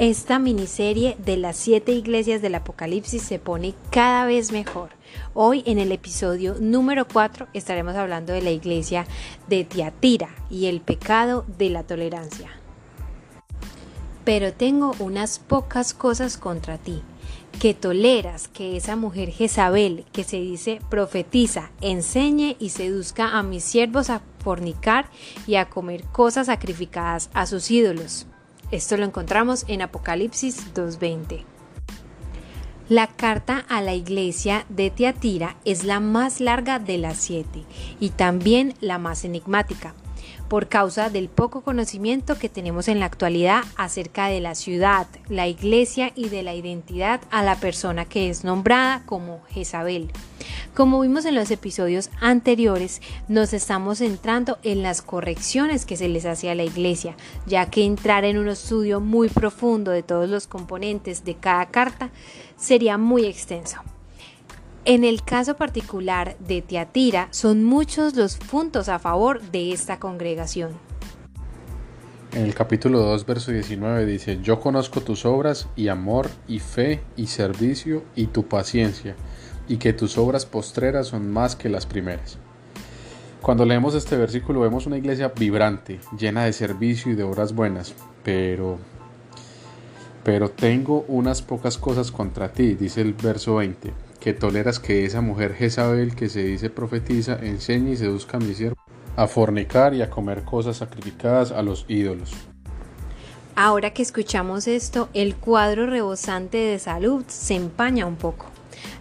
Esta miniserie de las siete iglesias del Apocalipsis se pone cada vez mejor. Hoy en el episodio número 4 estaremos hablando de la iglesia de Tiatira y el pecado de la tolerancia. Pero tengo unas pocas cosas contra ti, que toleras que esa mujer Jezabel, que se dice profetiza, enseñe y seduzca a mis siervos a fornicar y a comer cosas sacrificadas a sus ídolos esto lo encontramos en Apocalipsis 2.20. La carta a la iglesia de Tiatira es la más larga de las siete y también la más enigmática por causa del poco conocimiento que tenemos en la actualidad acerca de la ciudad, la iglesia y de la identidad a la persona que es nombrada como Jezabel. Como vimos en los episodios anteriores, nos estamos centrando en las correcciones que se les hace a la iglesia, ya que entrar en un estudio muy profundo de todos los componentes de cada carta sería muy extenso. En el caso particular de Teatira, son muchos los puntos a favor de esta congregación. En el capítulo 2, verso 19 dice, Yo conozco tus obras y amor y fe y servicio y tu paciencia, y que tus obras postreras son más que las primeras. Cuando leemos este versículo vemos una iglesia vibrante, llena de servicio y de obras buenas, pero pero tengo unas pocas cosas contra ti, dice el verso 20 que toleras que esa mujer Jezabel que se dice profetiza enseñe y seduzca a mi siervo a fornicar y a comer cosas sacrificadas a los ídolos. Ahora que escuchamos esto, el cuadro rebosante de salud se empaña un poco.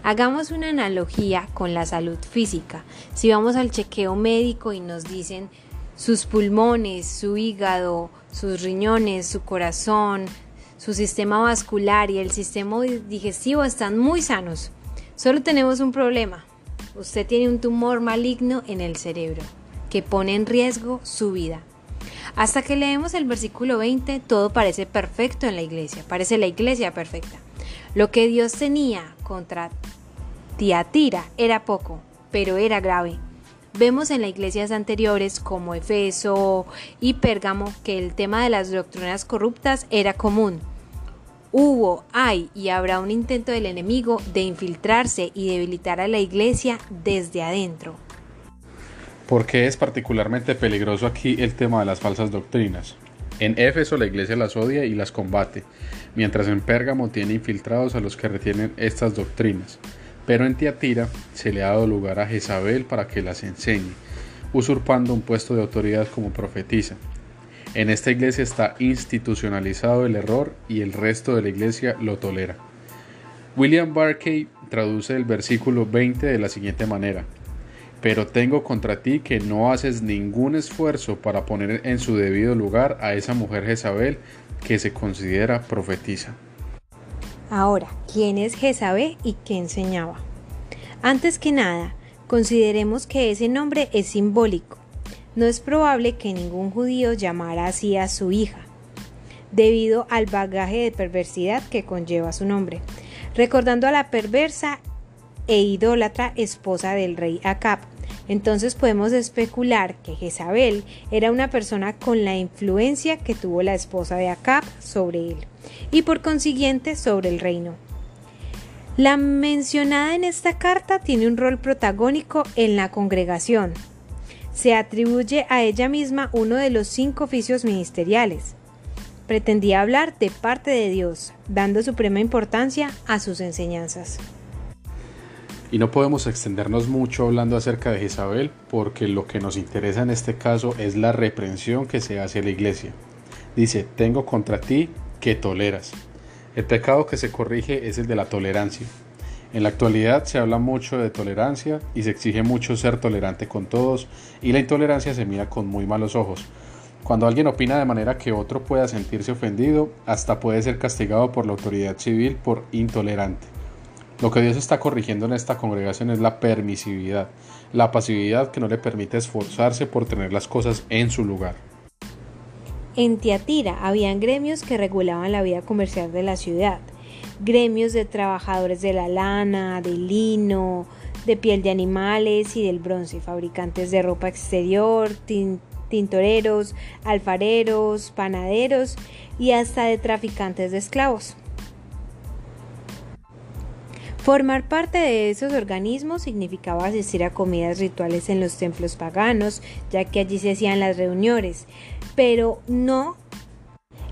Hagamos una analogía con la salud física. Si vamos al chequeo médico y nos dicen sus pulmones, su hígado, sus riñones, su corazón, su sistema vascular y el sistema digestivo están muy sanos, Solo tenemos un problema. Usted tiene un tumor maligno en el cerebro que pone en riesgo su vida. Hasta que leemos el versículo 20, todo parece perfecto en la iglesia, parece la iglesia perfecta. Lo que Dios tenía contra Tiatira era poco, pero era grave. Vemos en las iglesias anteriores como Efeso y Pérgamo que el tema de las doctrinas corruptas era común, Hubo, hay y habrá un intento del enemigo de infiltrarse y debilitar a la iglesia desde adentro. ¿Por qué es particularmente peligroso aquí el tema de las falsas doctrinas? En Éfeso la iglesia las odia y las combate, mientras en Pérgamo tiene infiltrados a los que retienen estas doctrinas. Pero en Tiatira se le ha dado lugar a Jezabel para que las enseñe, usurpando un puesto de autoridad como profetisa. En esta iglesia está institucionalizado el error y el resto de la iglesia lo tolera. William Barkey traduce el versículo 20 de la siguiente manera. Pero tengo contra ti que no haces ningún esfuerzo para poner en su debido lugar a esa mujer Jezabel que se considera profetiza. Ahora, ¿quién es Jezabel y qué enseñaba? Antes que nada, consideremos que ese nombre es simbólico no es probable que ningún judío llamara así a su hija, debido al bagaje de perversidad que conlleva su nombre, recordando a la perversa e idólatra esposa del rey Acab. Entonces podemos especular que Jezabel era una persona con la influencia que tuvo la esposa de Acab sobre él y por consiguiente sobre el reino. La mencionada en esta carta tiene un rol protagónico en la congregación, se atribuye a ella misma uno de los cinco oficios ministeriales. Pretendía hablar de parte de Dios, dando suprema importancia a sus enseñanzas. Y no podemos extendernos mucho hablando acerca de Jezabel, porque lo que nos interesa en este caso es la reprensión que se hace a la iglesia. Dice, tengo contra ti que toleras. El pecado que se corrige es el de la tolerancia. En la actualidad se habla mucho de tolerancia y se exige mucho ser tolerante con todos y la intolerancia se mira con muy malos ojos. Cuando alguien opina de manera que otro pueda sentirse ofendido, hasta puede ser castigado por la autoridad civil por intolerante. Lo que Dios está corrigiendo en esta congregación es la permisividad, la pasividad que no le permite esforzarse por tener las cosas en su lugar. En Tiatira habían gremios que regulaban la vida comercial de la ciudad gremios de trabajadores de la lana, del lino, de piel de animales y del bronce, fabricantes de ropa exterior, tintoreros, alfareros, panaderos y hasta de traficantes de esclavos. Formar parte de esos organismos significaba asistir a comidas rituales en los templos paganos, ya que allí se hacían las reuniones, pero no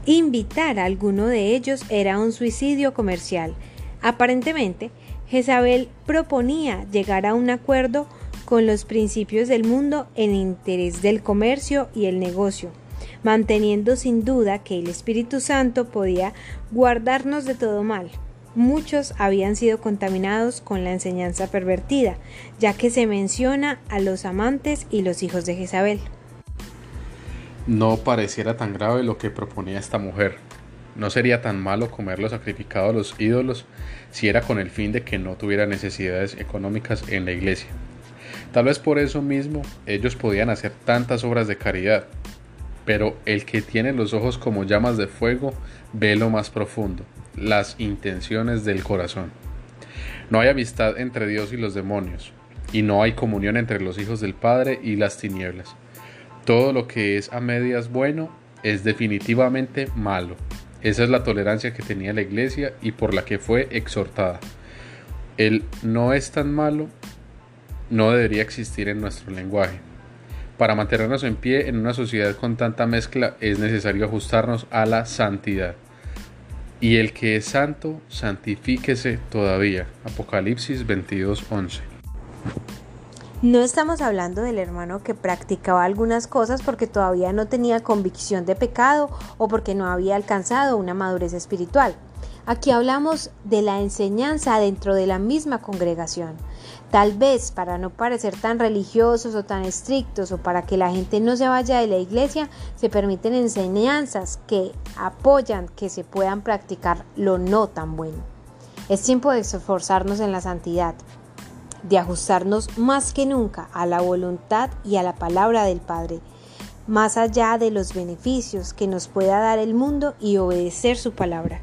invitar a alguno de ellos era un suicidio comercial. Aparentemente, Jezabel proponía llegar a un acuerdo con los principios del mundo en interés del comercio y el negocio, manteniendo sin duda que el Espíritu Santo podía guardarnos de todo mal. Muchos habían sido contaminados con la enseñanza pervertida, ya que se menciona a los amantes y los hijos de Jezabel. No pareciera tan grave lo que proponía esta mujer. No sería tan malo comer lo sacrificado a los ídolos si era con el fin de que no tuviera necesidades económicas en la iglesia. Tal vez por eso mismo ellos podían hacer tantas obras de caridad, pero el que tiene los ojos como llamas de fuego ve lo más profundo, las intenciones del corazón. No hay amistad entre Dios y los demonios, y no hay comunión entre los hijos del Padre y las tinieblas. Todo lo que es a medias bueno es definitivamente malo. Esa es la tolerancia que tenía la iglesia y por la que fue exhortada. El no es tan malo no debería existir en nuestro lenguaje. Para mantenernos en pie en una sociedad con tanta mezcla es necesario ajustarnos a la santidad. Y el que es santo, santifíquese todavía. Apocalipsis 22:11. No estamos hablando del hermano que practicaba algunas cosas porque todavía no tenía convicción de pecado o porque no había alcanzado una madurez espiritual. Aquí hablamos de la enseñanza dentro de la misma congregación. Tal vez para no parecer tan religiosos o tan estrictos o para que la gente no se vaya de la iglesia, se permiten enseñanzas que apoyan que se puedan practicar lo no tan bueno. Es tiempo de esforzarnos en la santidad, de ajustarnos más que nunca a la voluntad y a la palabra del Padre, más allá de los beneficios que nos pueda dar el mundo y obedecer su palabra.